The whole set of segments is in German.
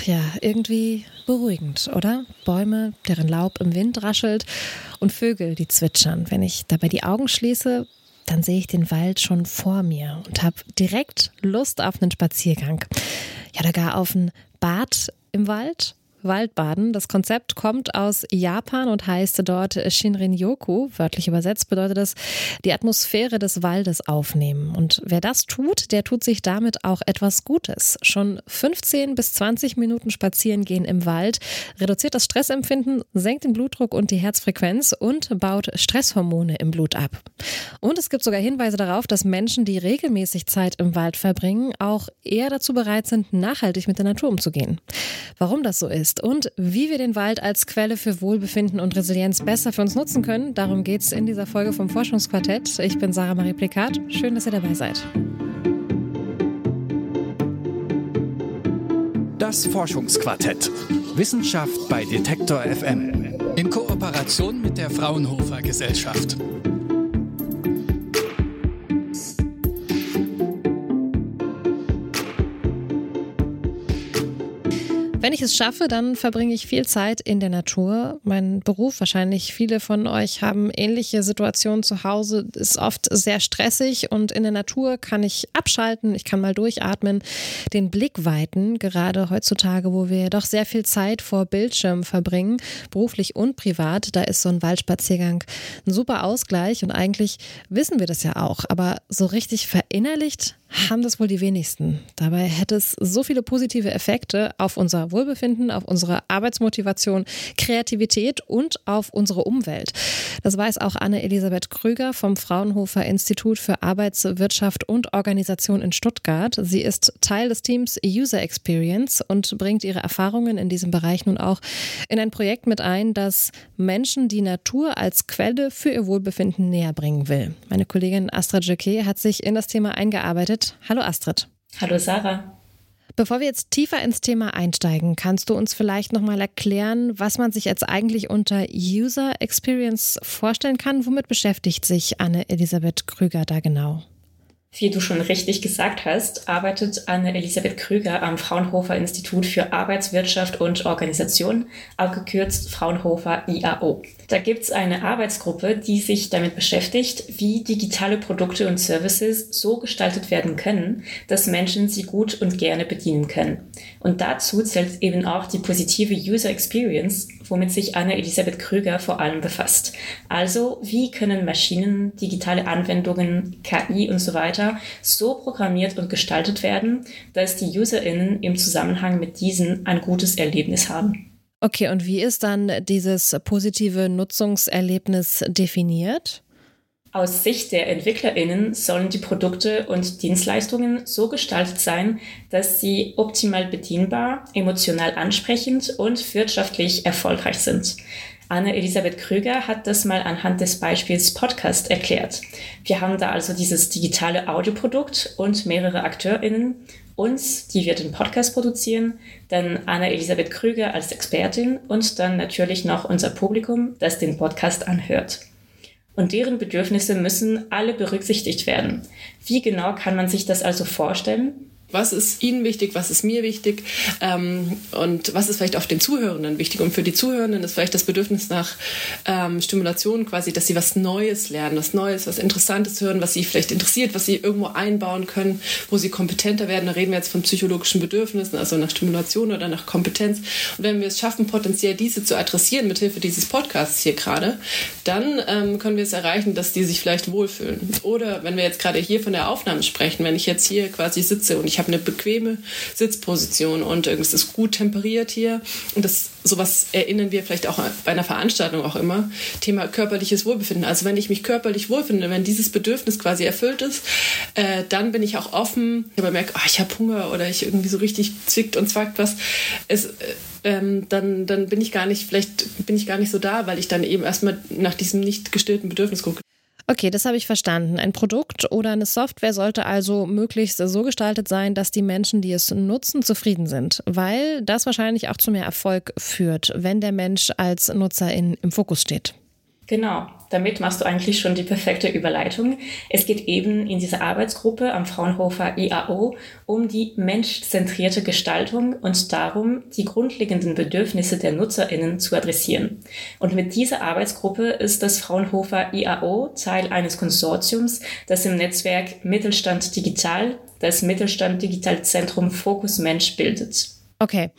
Ach ja, irgendwie beruhigend, oder? Bäume, deren Laub im Wind raschelt und Vögel, die zwitschern. Wenn ich dabei die Augen schließe, dann sehe ich den Wald schon vor mir und habe direkt Lust auf einen Spaziergang. Ja, da gar auf ein Bad im Wald Waldbaden. Das Konzept kommt aus Japan und heißt dort Shinrin-yoku. Wörtlich übersetzt bedeutet das die Atmosphäre des Waldes aufnehmen. Und wer das tut, der tut sich damit auch etwas Gutes. Schon 15 bis 20 Minuten spazieren gehen im Wald reduziert das Stressempfinden, senkt den Blutdruck und die Herzfrequenz und baut Stresshormone im Blut ab. Und es gibt sogar Hinweise darauf, dass Menschen, die regelmäßig Zeit im Wald verbringen, auch eher dazu bereit sind, nachhaltig mit der Natur umzugehen. Warum das so ist, ist und wie wir den Wald als Quelle für Wohlbefinden und Resilienz besser für uns nutzen können. Darum geht es in dieser Folge vom Forschungsquartett. Ich bin Sarah Marie Plikat. Schön, dass ihr dabei seid. Das Forschungsquartett. Wissenschaft bei Detektor FM. In Kooperation mit der Fraunhofer Gesellschaft. Wenn ich es schaffe, dann verbringe ich viel Zeit in der Natur. Mein Beruf, wahrscheinlich viele von euch haben ähnliche Situationen zu Hause, ist oft sehr stressig und in der Natur kann ich abschalten, ich kann mal durchatmen, den Blick weiten, gerade heutzutage, wo wir doch sehr viel Zeit vor Bildschirm verbringen, beruflich und privat, da ist so ein Waldspaziergang ein super Ausgleich und eigentlich wissen wir das ja auch, aber so richtig verinnerlicht haben das wohl die wenigsten. Dabei hätte es so viele positive Effekte auf unser Wohlbefinden, auf unsere Arbeitsmotivation, Kreativität und auf unsere Umwelt. Das weiß auch Anne-Elisabeth Krüger vom Fraunhofer Institut für Arbeitswirtschaft und Organisation in Stuttgart. Sie ist Teil des Teams User Experience und bringt ihre Erfahrungen in diesem Bereich nun auch in ein Projekt mit ein, das Menschen die Natur als Quelle für ihr Wohlbefinden näher bringen will. Meine Kollegin Astrid Jacquet hat sich in das Thema eingearbeitet Astrid. Hallo Astrid. Hallo Sarah. Bevor wir jetzt tiefer ins Thema einsteigen, kannst du uns vielleicht nochmal erklären, was man sich jetzt eigentlich unter User Experience vorstellen kann? Womit beschäftigt sich Anne-Elisabeth Krüger da genau? Wie du schon richtig gesagt hast, arbeitet Anne-Elisabeth Krüger am Fraunhofer Institut für Arbeitswirtschaft und Organisation, abgekürzt Fraunhofer IAO. Da gibt's eine Arbeitsgruppe, die sich damit beschäftigt, wie digitale Produkte und Services so gestaltet werden können, dass Menschen sie gut und gerne bedienen können. Und dazu zählt eben auch die positive User Experience, womit sich Anne-Elisabeth Krüger vor allem befasst. Also, wie können Maschinen, digitale Anwendungen, KI und so weiter so programmiert und gestaltet werden, dass die UserInnen im Zusammenhang mit diesen ein gutes Erlebnis haben. Okay, und wie ist dann dieses positive Nutzungserlebnis definiert? Aus Sicht der EntwicklerInnen sollen die Produkte und Dienstleistungen so gestaltet sein, dass sie optimal bedienbar, emotional ansprechend und wirtschaftlich erfolgreich sind. Anne-Elisabeth Krüger hat das mal anhand des Beispiels Podcast erklärt. Wir haben da also dieses digitale Audioprodukt und mehrere AkteurInnen. Uns, die wir den Podcast produzieren, dann Anne-Elisabeth Krüger als Expertin und dann natürlich noch unser Publikum, das den Podcast anhört. Und deren Bedürfnisse müssen alle berücksichtigt werden. Wie genau kann man sich das also vorstellen? Was ist Ihnen wichtig? Was ist mir wichtig? Ähm, und was ist vielleicht auch den Zuhörenden wichtig? Und für die Zuhörenden ist vielleicht das Bedürfnis nach ähm, Stimulation quasi, dass sie was Neues lernen, was Neues, was Interessantes hören, was sie vielleicht interessiert, was sie irgendwo einbauen können, wo sie kompetenter werden. Da reden wir jetzt von psychologischen Bedürfnissen, also nach Stimulation oder nach Kompetenz. Und wenn wir es schaffen, potenziell diese zu adressieren, mithilfe dieses Podcasts hier gerade, dann ähm, können wir es erreichen, dass die sich vielleicht wohlfühlen. Oder wenn wir jetzt gerade hier von der Aufnahme sprechen, wenn ich jetzt hier quasi sitze und ich habe eine bequeme Sitzposition und es ist gut temperiert hier. Und das sowas erinnern wir vielleicht auch bei einer Veranstaltung auch immer. Thema körperliches Wohlbefinden. Also wenn ich mich körperlich wohlfinde, wenn dieses Bedürfnis quasi erfüllt ist, äh, dann bin ich auch offen. Ich habe merkt, oh, ich habe Hunger oder ich irgendwie so richtig zwickt und zwackt was. Es, äh, ähm, dann, dann bin ich gar nicht, vielleicht bin ich gar nicht so da, weil ich dann eben erstmal nach diesem nicht gestillten Bedürfnis gucke. Okay, das habe ich verstanden. Ein Produkt oder eine Software sollte also möglichst so gestaltet sein, dass die Menschen, die es nutzen, zufrieden sind, weil das wahrscheinlich auch zu mehr Erfolg führt, wenn der Mensch als Nutzer in, im Fokus steht. Genau. Damit machst du eigentlich schon die perfekte Überleitung. Es geht eben in dieser Arbeitsgruppe am Fraunhofer IAO um die menschzentrierte Gestaltung und darum, die grundlegenden Bedürfnisse der NutzerInnen zu adressieren. Und mit dieser Arbeitsgruppe ist das Fraunhofer IAO Teil eines Konsortiums, das im Netzwerk Mittelstand Digital das Mittelstand Digital Zentrum Fokus Mensch bildet. Okay,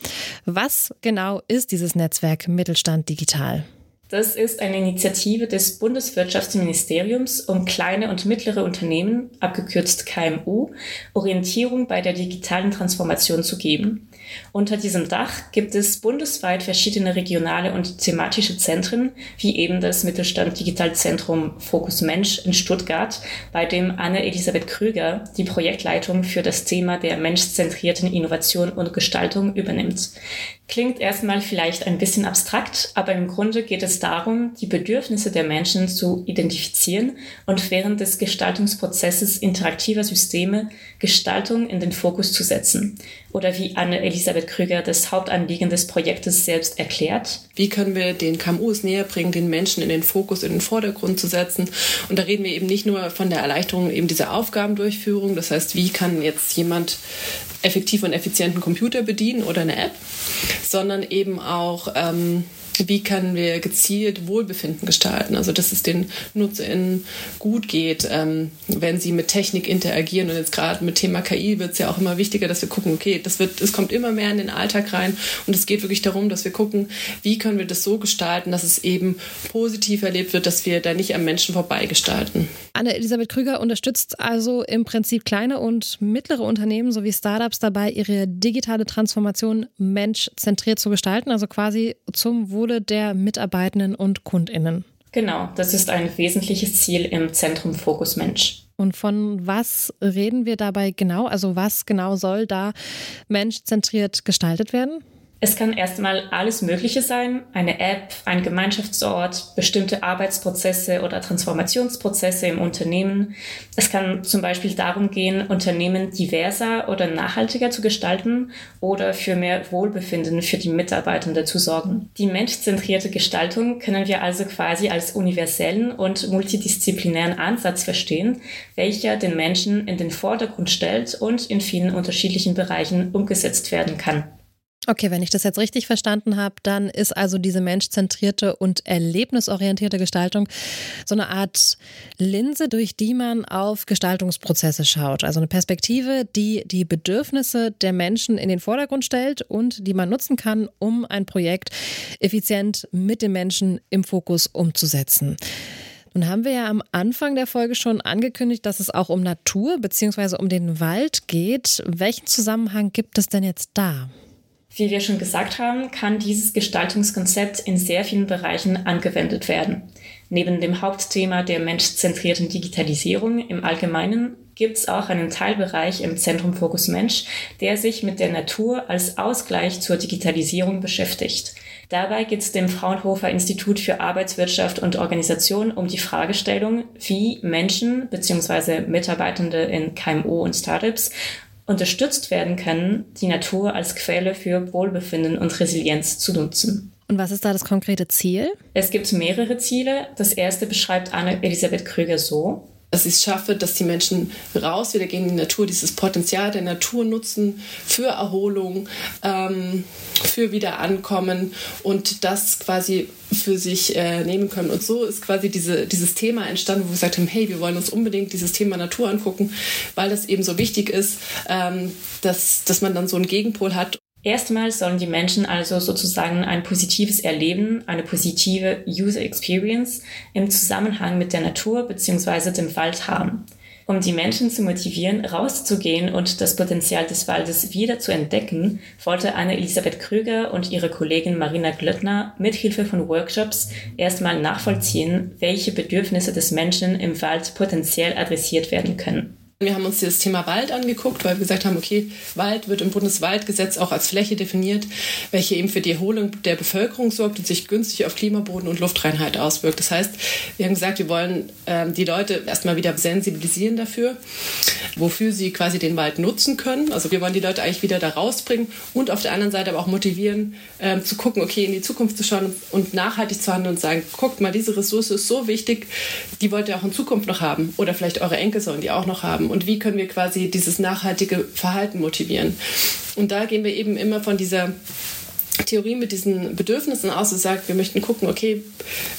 was genau ist dieses Netzwerk Mittelstand Digital? Das ist eine Initiative des Bundeswirtschaftsministeriums, um kleine und mittlere Unternehmen, abgekürzt KMU, Orientierung bei der digitalen Transformation zu geben. Unter diesem Dach gibt es bundesweit verschiedene regionale und thematische Zentren, wie eben das Mittelstand Digitalzentrum Fokus Mensch in Stuttgart, bei dem Anne-Elisabeth Krüger die Projektleitung für das Thema der menschzentrierten Innovation und Gestaltung übernimmt. Klingt erstmal vielleicht ein bisschen abstrakt, aber im Grunde geht es darum, die Bedürfnisse der Menschen zu identifizieren und während des Gestaltungsprozesses interaktiver Systeme Gestaltung in den Fokus zu setzen. Oder wie Anne-Elisabeth Krüger das Hauptanliegen des Projektes selbst erklärt. Wie können wir den KMUs näher bringen, den Menschen in den Fokus, in den Vordergrund zu setzen? Und da reden wir eben nicht nur von der Erleichterung eben dieser Aufgabendurchführung. Das heißt, wie kann jetzt jemand effektiv und effizienten Computer bedienen oder eine App, sondern eben auch ähm, wie können wir gezielt Wohlbefinden gestalten, also dass es den NutzerInnen gut geht, ähm, wenn sie mit Technik interagieren. Und jetzt gerade mit Thema KI wird es ja auch immer wichtiger, dass wir gucken, okay, das wird, es kommt immer mehr in den Alltag rein und es geht wirklich darum, dass wir gucken, wie können wir das so gestalten, dass es eben positiv erlebt wird, dass wir da nicht am Menschen vorbei gestalten. Anne-Elisabeth Krüger unterstützt also im Prinzip kleine und mittlere Unternehmen sowie Startups dabei, ihre digitale Transformation menschzentriert zu gestalten, also quasi zum Wohle Wohle der Mitarbeitenden und Kundinnen. Genau, das ist ein wesentliches Ziel im Zentrum Fokus Mensch. Und von was reden wir dabei genau? Also was genau soll da menschzentriert gestaltet werden? Es kann erstmal alles Mögliche sein, eine App, ein Gemeinschaftsort, bestimmte Arbeitsprozesse oder Transformationsprozesse im Unternehmen. Es kann zum Beispiel darum gehen, Unternehmen diverser oder nachhaltiger zu gestalten oder für mehr Wohlbefinden für die Mitarbeitenden zu sorgen. Die menschzentrierte Gestaltung können wir also quasi als universellen und multidisziplinären Ansatz verstehen, welcher den Menschen in den Vordergrund stellt und in vielen unterschiedlichen Bereichen umgesetzt werden kann. Okay, wenn ich das jetzt richtig verstanden habe, dann ist also diese menschzentrierte und erlebnisorientierte Gestaltung so eine Art Linse, durch die man auf Gestaltungsprozesse schaut. Also eine Perspektive, die die Bedürfnisse der Menschen in den Vordergrund stellt und die man nutzen kann, um ein Projekt effizient mit den Menschen im Fokus umzusetzen. Nun haben wir ja am Anfang der Folge schon angekündigt, dass es auch um Natur bzw. um den Wald geht. Welchen Zusammenhang gibt es denn jetzt da? Wie wir schon gesagt haben, kann dieses Gestaltungskonzept in sehr vielen Bereichen angewendet werden. Neben dem Hauptthema der menschzentrierten Digitalisierung im Allgemeinen gibt es auch einen Teilbereich im Zentrum Fokus Mensch, der sich mit der Natur als Ausgleich zur Digitalisierung beschäftigt. Dabei geht es dem Fraunhofer Institut für Arbeitswirtschaft und Organisation um die Fragestellung, wie Menschen bzw. Mitarbeitende in KMU und Startups unterstützt werden können, die Natur als Quelle für Wohlbefinden und Resilienz zu nutzen. Und was ist da das konkrete Ziel? Es gibt mehrere Ziele. Das erste beschreibt Anne-Elisabeth Krüger so dass ich es schaffe, dass die Menschen raus wieder gehen in die Natur, dieses Potenzial der Natur nutzen für Erholung, ähm, für Wiederankommen und das quasi für sich äh, nehmen können. Und so ist quasi diese, dieses Thema entstanden, wo wir gesagt haben, hey, wir wollen uns unbedingt dieses Thema Natur angucken, weil das eben so wichtig ist, ähm, dass, dass man dann so einen Gegenpol hat Erstmal sollen die Menschen also sozusagen ein positives Erleben, eine positive User Experience im Zusammenhang mit der Natur bzw. dem Wald haben. Um die Menschen zu motivieren, rauszugehen und das Potenzial des Waldes wieder zu entdecken, wollte Anne-Elisabeth Krüger und ihre Kollegin Marina Glöttner mithilfe von Workshops erstmal nachvollziehen, welche Bedürfnisse des Menschen im Wald potenziell adressiert werden können. Wir haben uns das Thema Wald angeguckt, weil wir gesagt haben, okay, Wald wird im Bundeswaldgesetz auch als Fläche definiert, welche eben für die Erholung der Bevölkerung sorgt und sich günstig auf Klimaboden und Luftreinheit auswirkt. Das heißt, wir haben gesagt, wir wollen ähm, die Leute erstmal wieder sensibilisieren dafür, wofür sie quasi den Wald nutzen können. Also wir wollen die Leute eigentlich wieder da rausbringen und auf der anderen Seite aber auch motivieren, ähm, zu gucken, okay, in die Zukunft zu schauen und nachhaltig zu handeln und sagen, guckt mal, diese Ressource ist so wichtig, die wollt ihr auch in Zukunft noch haben oder vielleicht eure Enkel sollen die auch noch haben und wie können wir quasi dieses nachhaltige Verhalten motivieren. Und da gehen wir eben immer von dieser Theorie mit diesen Bedürfnissen aus und sagt, wir möchten gucken, okay,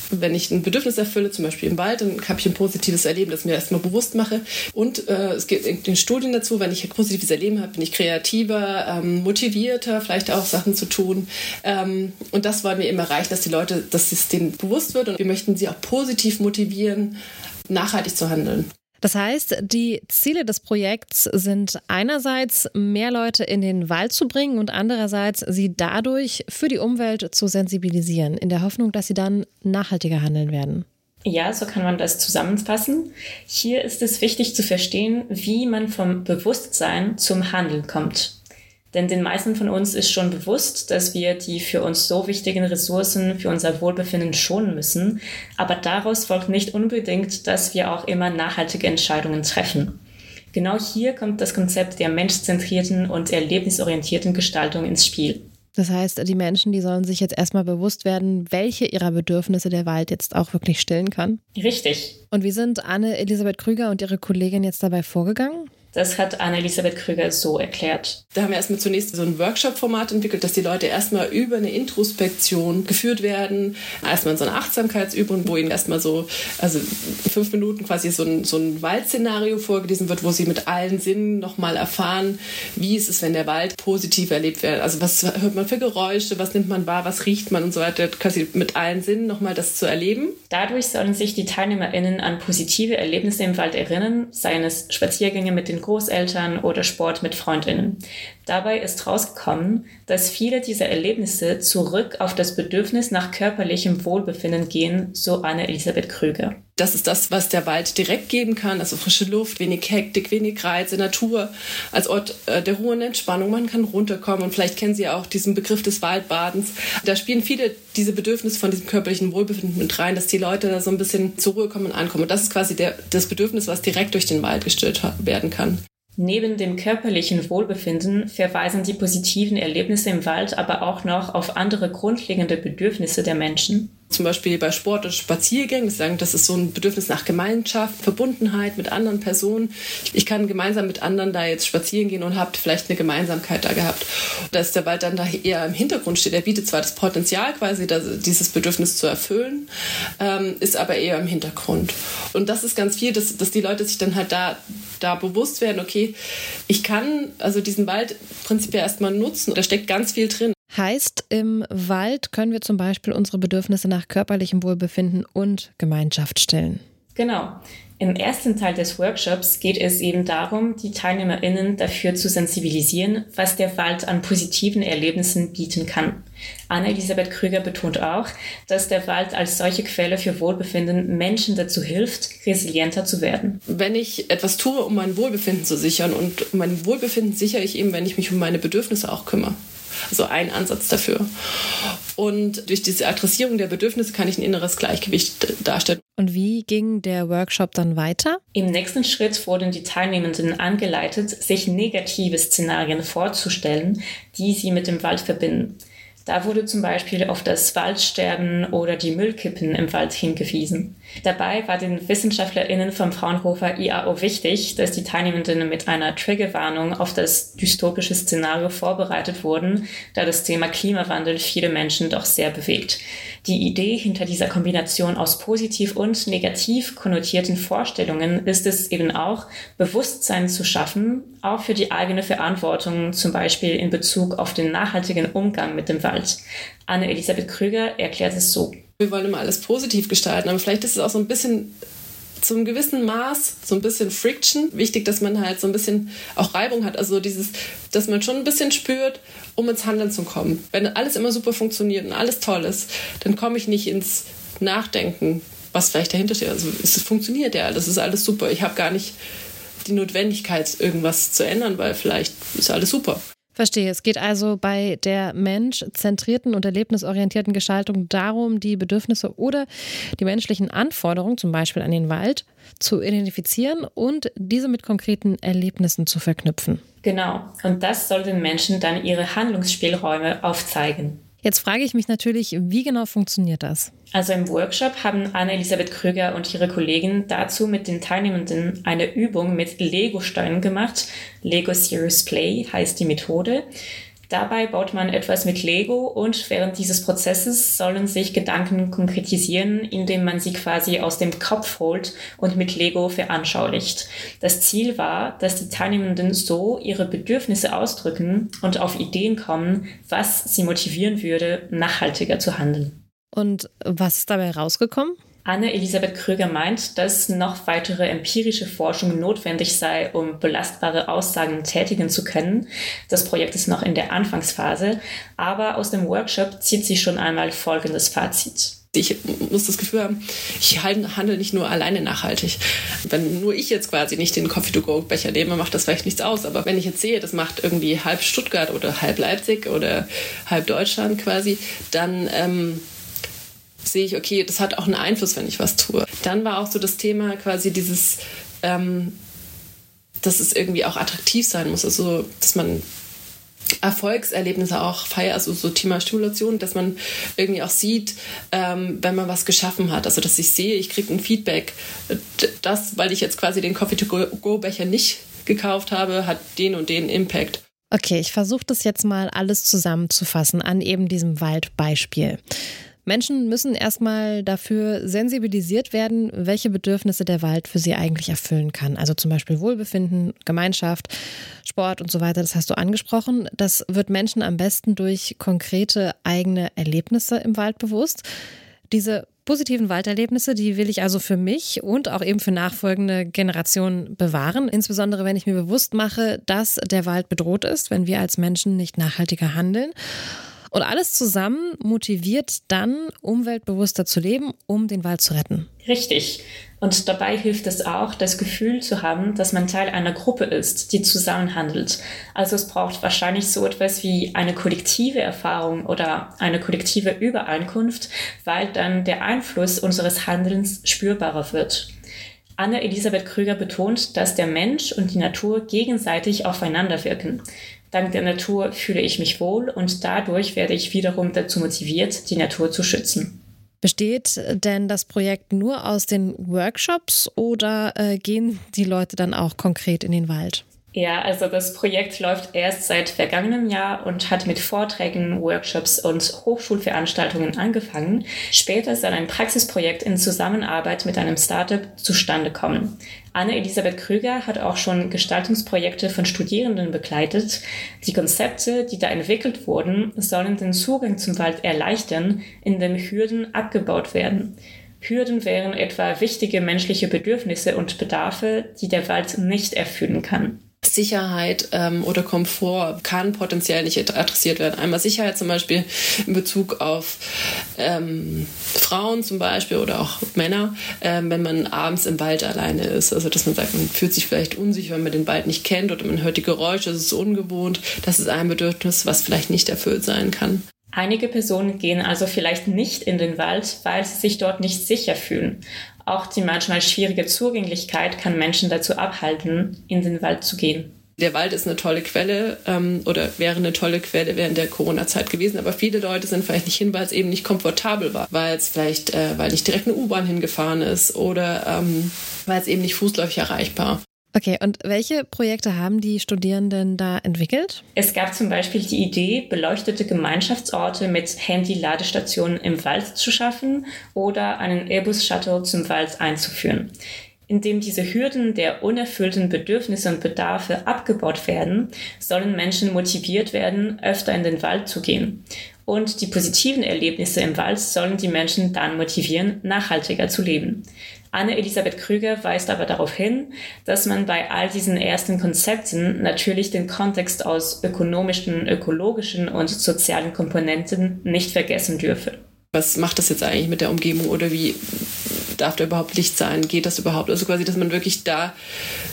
wenn ich ein Bedürfnis erfülle, zum Beispiel im Wald, dann habe ich ein positives Erleben, das ich mir erstmal bewusst mache. Und äh, es gibt den Studien dazu, wenn ich ein positives Erleben habe, bin ich kreativer, ähm, motivierter, vielleicht auch Sachen zu tun. Ähm, und das wollen wir eben erreichen, dass die Leute, dass es denen bewusst wird und wir möchten sie auch positiv motivieren, nachhaltig zu handeln. Das heißt, die Ziele des Projekts sind einerseits mehr Leute in den Wald zu bringen und andererseits sie dadurch für die Umwelt zu sensibilisieren, in der Hoffnung, dass sie dann nachhaltiger handeln werden. Ja, so kann man das zusammenfassen. Hier ist es wichtig zu verstehen, wie man vom Bewusstsein zum Handeln kommt. Denn den meisten von uns ist schon bewusst, dass wir die für uns so wichtigen Ressourcen für unser Wohlbefinden schonen müssen. Aber daraus folgt nicht unbedingt, dass wir auch immer nachhaltige Entscheidungen treffen. Genau hier kommt das Konzept der menschzentrierten und erlebnisorientierten Gestaltung ins Spiel. Das heißt, die Menschen, die sollen sich jetzt erstmal bewusst werden, welche ihrer Bedürfnisse der Wald jetzt auch wirklich stillen kann. Richtig. Und wie sind Anne Elisabeth Krüger und ihre Kollegin jetzt dabei vorgegangen? Das hat Anne-Elisabeth Krüger so erklärt. Da haben wir erstmal zunächst so ein Workshop-Format entwickelt, dass die Leute erstmal über eine Introspektion geführt werden. Erstmal so eine Achtsamkeitsübung, wo ihnen erstmal so, also fünf Minuten quasi so ein, so ein Waldszenario vorgelesen wird, wo sie mit allen Sinnen nochmal erfahren, wie ist es, wenn der Wald positiv erlebt wird. Also was hört man für Geräusche, was nimmt man wahr, was riecht man und so weiter. Quasi mit allen Sinnen nochmal das zu erleben. Dadurch sollen sich die TeilnehmerInnen an positive Erlebnisse im Wald erinnern, seien es Spaziergänge mit den Großeltern oder Sport mit Freundinnen. Dabei ist rausgekommen, dass viele dieser Erlebnisse zurück auf das Bedürfnis nach körperlichem Wohlbefinden gehen, so Anne-Elisabeth Krüger. Das ist das, was der Wald direkt geben kann, also frische Luft, wenig Hektik, wenig Reize, Natur als Ort äh, der Ruhe und Entspannung. Man kann runterkommen und vielleicht kennen Sie auch diesen Begriff des Waldbadens. Da spielen viele diese Bedürfnisse von diesem körperlichen Wohlbefinden mit rein, dass die Leute da so ein bisschen zur Ruhe kommen und ankommen. Und das ist quasi der, das Bedürfnis, was direkt durch den Wald gestillt werden kann. Neben dem körperlichen Wohlbefinden verweisen die positiven Erlebnisse im Wald aber auch noch auf andere grundlegende Bedürfnisse der Menschen zum Beispiel bei Sport oder Spaziergängen, sagen, das ist so ein Bedürfnis nach Gemeinschaft, Verbundenheit mit anderen Personen. Ich kann gemeinsam mit anderen da jetzt spazieren gehen und habt vielleicht eine Gemeinsamkeit da gehabt. Dass der Wald dann da eher im Hintergrund steht. Er bietet zwar das Potenzial quasi, dieses Bedürfnis zu erfüllen, ähm, ist aber eher im Hintergrund. Und das ist ganz viel, dass, dass die Leute sich dann halt da, da bewusst werden, okay, ich kann also diesen Wald prinzipiell erstmal nutzen. Da steckt ganz viel drin. Heißt, im Wald können wir zum Beispiel unsere Bedürfnisse nach körperlichem Wohlbefinden und Gemeinschaft stellen. Genau. Im ersten Teil des Workshops geht es eben darum, die TeilnehmerInnen dafür zu sensibilisieren, was der Wald an positiven Erlebnissen bieten kann. Anna-Elisabeth Krüger betont auch, dass der Wald als solche Quelle für Wohlbefinden Menschen dazu hilft, resilienter zu werden. Wenn ich etwas tue, um mein Wohlbefinden zu sichern und mein Wohlbefinden sichere ich eben, wenn ich mich um meine Bedürfnisse auch kümmere. Also ein Ansatz dafür. Und durch diese Adressierung der Bedürfnisse kann ich ein inneres Gleichgewicht darstellen. Und wie ging der Workshop dann weiter? Im nächsten Schritt wurden die Teilnehmenden angeleitet, sich negative Szenarien vorzustellen, die sie mit dem Wald verbinden. Da wurde zum Beispiel auf das Waldsterben oder die Müllkippen im Wald hingewiesen. Dabei war den WissenschaftlerInnen vom Fraunhofer IAO wichtig, dass die Teilnehmenden mit einer Triggerwarnung auf das dystopische Szenario vorbereitet wurden, da das Thema Klimawandel viele Menschen doch sehr bewegt. Die Idee hinter dieser Kombination aus positiv und negativ konnotierten Vorstellungen ist es eben auch, Bewusstsein zu schaffen, auch für die eigene Verantwortung, zum Beispiel in Bezug auf den nachhaltigen Umgang mit dem Wald. Anne-Elisabeth Krüger erklärt es so. Wir wollen immer alles positiv gestalten, aber vielleicht ist es auch so ein bisschen zum gewissen Maß so ein bisschen Friction. Wichtig, dass man halt so ein bisschen auch Reibung hat. Also dieses, dass man schon ein bisschen spürt, um ins Handeln zu kommen. Wenn alles immer super funktioniert und alles toll ist, dann komme ich nicht ins Nachdenken, was vielleicht dahinter steht. Also es funktioniert ja, das ist alles super. Ich habe gar nicht die Notwendigkeit, irgendwas zu ändern, weil vielleicht ist alles super. Verstehe. Es geht also bei der menschzentrierten und erlebnisorientierten Gestaltung darum, die Bedürfnisse oder die menschlichen Anforderungen, zum Beispiel an den Wald, zu identifizieren und diese mit konkreten Erlebnissen zu verknüpfen. Genau. Und das soll den Menschen dann ihre Handlungsspielräume aufzeigen. Jetzt frage ich mich natürlich, wie genau funktioniert das? Also im Workshop haben Anne-Elisabeth Krüger und ihre Kollegen dazu mit den Teilnehmenden eine Übung mit Lego-Steinen gemacht. Lego Serious Play heißt die Methode. Dabei baut man etwas mit Lego und während dieses Prozesses sollen sich Gedanken konkretisieren, indem man sie quasi aus dem Kopf holt und mit Lego veranschaulicht. Das Ziel war, dass die Teilnehmenden so ihre Bedürfnisse ausdrücken und auf Ideen kommen, was sie motivieren würde, nachhaltiger zu handeln. Und was ist dabei rausgekommen? Anne-Elisabeth Krüger meint, dass noch weitere empirische Forschung notwendig sei, um belastbare Aussagen tätigen zu können. Das Projekt ist noch in der Anfangsphase, aber aus dem Workshop zieht sie schon einmal folgendes Fazit. Ich muss das Gefühl haben, ich handle nicht nur alleine nachhaltig. Wenn nur ich jetzt quasi nicht den Coffee-to-go-Becher nehme, macht das vielleicht nichts aus. Aber wenn ich jetzt sehe, das macht irgendwie halb Stuttgart oder halb Leipzig oder halb Deutschland quasi, dann ähm, sehe ich, okay, das hat auch einen Einfluss, wenn ich was tue. Dann war auch so das Thema quasi dieses, ähm, dass es irgendwie auch attraktiv sein muss, also dass man Erfolgserlebnisse auch feiert, also so Thema Stimulation, dass man irgendwie auch sieht, ähm, wenn man was geschaffen hat. Also dass ich sehe, ich kriege ein Feedback. Das, weil ich jetzt quasi den Coffee-to-Go-Becher nicht gekauft habe, hat den und den Impact. Okay, ich versuche das jetzt mal alles zusammenzufassen an eben diesem Waldbeispiel. Menschen müssen erstmal dafür sensibilisiert werden, welche Bedürfnisse der Wald für sie eigentlich erfüllen kann. Also zum Beispiel Wohlbefinden, Gemeinschaft, Sport und so weiter. Das hast du angesprochen. Das wird Menschen am besten durch konkrete eigene Erlebnisse im Wald bewusst. Diese positiven Walderlebnisse, die will ich also für mich und auch eben für nachfolgende Generationen bewahren. Insbesondere wenn ich mir bewusst mache, dass der Wald bedroht ist, wenn wir als Menschen nicht nachhaltiger handeln. Und alles zusammen motiviert dann, umweltbewusster zu leben, um den Wald zu retten. Richtig. Und dabei hilft es auch, das Gefühl zu haben, dass man Teil einer Gruppe ist, die zusammen handelt. Also es braucht wahrscheinlich so etwas wie eine kollektive Erfahrung oder eine kollektive Übereinkunft, weil dann der Einfluss unseres Handelns spürbarer wird. Anne-Elisabeth Krüger betont, dass der Mensch und die Natur gegenseitig aufeinander wirken. Dank der Natur fühle ich mich wohl und dadurch werde ich wiederum dazu motiviert, die Natur zu schützen. Besteht denn das Projekt nur aus den Workshops oder äh, gehen die Leute dann auch konkret in den Wald? Ja, also das Projekt läuft erst seit vergangenem Jahr und hat mit Vorträgen, Workshops und Hochschulveranstaltungen angefangen. Später soll ein Praxisprojekt in Zusammenarbeit mit einem Startup zustande kommen. Anne-Elisabeth Krüger hat auch schon Gestaltungsprojekte von Studierenden begleitet. Die Konzepte, die da entwickelt wurden, sollen den Zugang zum Wald erleichtern, indem Hürden abgebaut werden. Hürden wären etwa wichtige menschliche Bedürfnisse und Bedarfe, die der Wald nicht erfüllen kann. Sicherheit ähm, oder Komfort kann potenziell nicht adressiert werden. Einmal Sicherheit zum Beispiel in Bezug auf ähm, Frauen zum Beispiel oder auch Männer, ähm, wenn man abends im Wald alleine ist. Also dass man sagt, man fühlt sich vielleicht unsicher, wenn man den Wald nicht kennt oder man hört die Geräusche, das ist ungewohnt. Das ist ein Bedürfnis, was vielleicht nicht erfüllt sein kann. Einige Personen gehen also vielleicht nicht in den Wald, weil sie sich dort nicht sicher fühlen. Auch die manchmal schwierige Zugänglichkeit kann Menschen dazu abhalten, in den Wald zu gehen. Der Wald ist eine tolle Quelle ähm, oder wäre eine tolle Quelle während der Corona-Zeit gewesen, aber viele Leute sind vielleicht nicht hin, weil es eben nicht komfortabel war, weil es vielleicht, äh, weil nicht direkt eine U-Bahn hingefahren ist oder ähm, weil es eben nicht fußläufig erreichbar. Okay, und welche Projekte haben die Studierenden da entwickelt? Es gab zum Beispiel die Idee, beleuchtete Gemeinschaftsorte mit Handy-Ladestationen im Wald zu schaffen oder einen Airbus-Shuttle zum Wald einzuführen. Indem diese Hürden der unerfüllten Bedürfnisse und Bedarfe abgebaut werden, sollen Menschen motiviert werden, öfter in den Wald zu gehen. Und die positiven Erlebnisse im Wald sollen die Menschen dann motivieren, nachhaltiger zu leben. Anne-Elisabeth Krüger weist aber darauf hin, dass man bei all diesen ersten Konzepten natürlich den Kontext aus ökonomischen, ökologischen und sozialen Komponenten nicht vergessen dürfe. Was macht das jetzt eigentlich mit der Umgebung oder wie, darf da überhaupt Licht sein? Geht das überhaupt? Also quasi, dass man wirklich da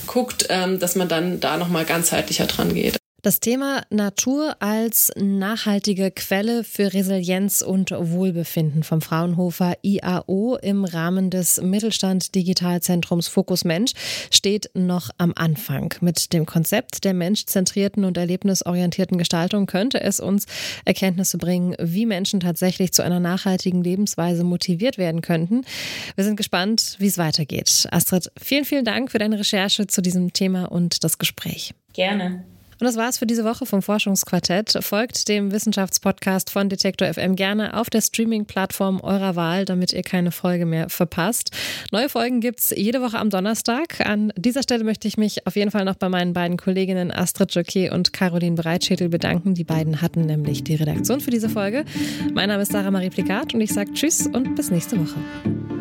guckt, ähm, dass man dann da nochmal ganzheitlicher dran geht. Das Thema Natur als nachhaltige Quelle für Resilienz und Wohlbefinden vom Fraunhofer IAO im Rahmen des Mittelstand Digitalzentrums Fokus Mensch steht noch am Anfang. Mit dem Konzept der menschzentrierten und erlebnisorientierten Gestaltung könnte es uns Erkenntnisse bringen, wie Menschen tatsächlich zu einer nachhaltigen Lebensweise motiviert werden könnten. Wir sind gespannt, wie es weitergeht. Astrid, vielen, vielen Dank für deine Recherche zu diesem Thema und das Gespräch. Gerne. Und das war's für diese Woche vom Forschungsquartett. Folgt dem Wissenschaftspodcast von Detektor FM gerne auf der Streaming-Plattform eurer Wahl, damit ihr keine Folge mehr verpasst. Neue Folgen gibt's jede Woche am Donnerstag. An dieser Stelle möchte ich mich auf jeden Fall noch bei meinen beiden Kolleginnen Astrid Jocquet und Caroline Breitschädel bedanken. Die beiden hatten nämlich die Redaktion für diese Folge. Mein Name ist Sarah Marie Plikat und ich sage Tschüss und bis nächste Woche.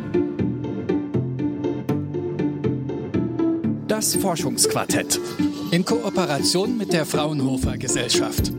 Das Forschungsquartett in Kooperation mit der Fraunhofer Gesellschaft.